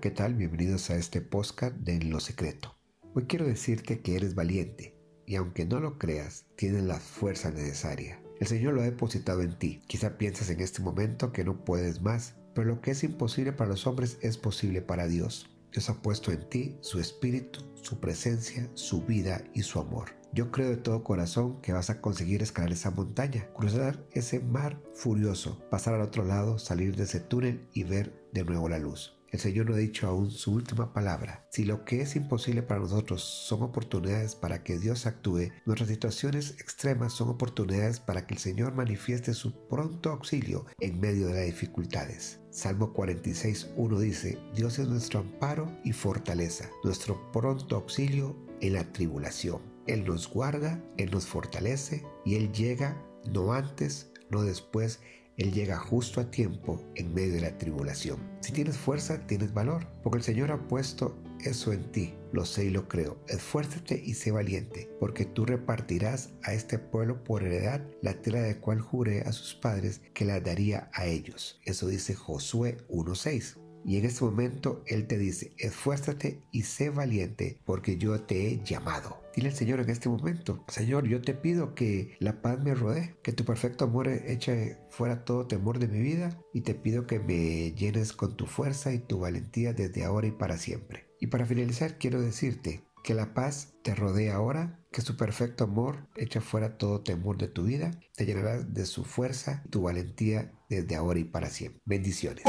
¿qué tal? Bienvenidos a este podcast de Lo Secreto. Hoy quiero decirte que eres valiente y aunque no lo creas, tienes la fuerza necesaria. El Señor lo ha depositado en ti. Quizá piensas en este momento que no puedes más, pero lo que es imposible para los hombres es posible para Dios. Dios ha puesto en ti su espíritu, su presencia, su vida y su amor. Yo creo de todo corazón que vas a conseguir escalar esa montaña, cruzar ese mar furioso, pasar al otro lado, salir de ese túnel y ver de nuevo la luz. El Señor no ha dicho aún su última palabra. Si lo que es imposible para nosotros son oportunidades para que Dios actúe, nuestras situaciones extremas son oportunidades para que el Señor manifieste su pronto auxilio en medio de las dificultades. Salmo 46.1 dice, Dios es nuestro amparo y fortaleza, nuestro pronto auxilio en la tribulación. Él nos guarda, Él nos fortalece y Él llega no antes, no después, él llega justo a tiempo en medio de la tribulación. Si tienes fuerza, tienes valor, porque el Señor ha puesto eso en ti. Lo sé y lo creo. Esfuérzate y sé valiente, porque tú repartirás a este pueblo por heredad la tierra de cual juré a sus padres que la daría a ellos. Eso dice Josué 1.6. Y en este momento Él te dice, esfuérzate y sé valiente, porque yo te he llamado. Dile al Señor en este momento, Señor, yo te pido que la paz me rodee, que tu perfecto amor eche fuera todo temor de mi vida y te pido que me llenes con tu fuerza y tu valentía desde ahora y para siempre. Y para finalizar quiero decirte que la paz te rodee ahora, que su perfecto amor eche fuera todo temor de tu vida, te llenará de su fuerza y tu valentía desde ahora y para siempre. Bendiciones.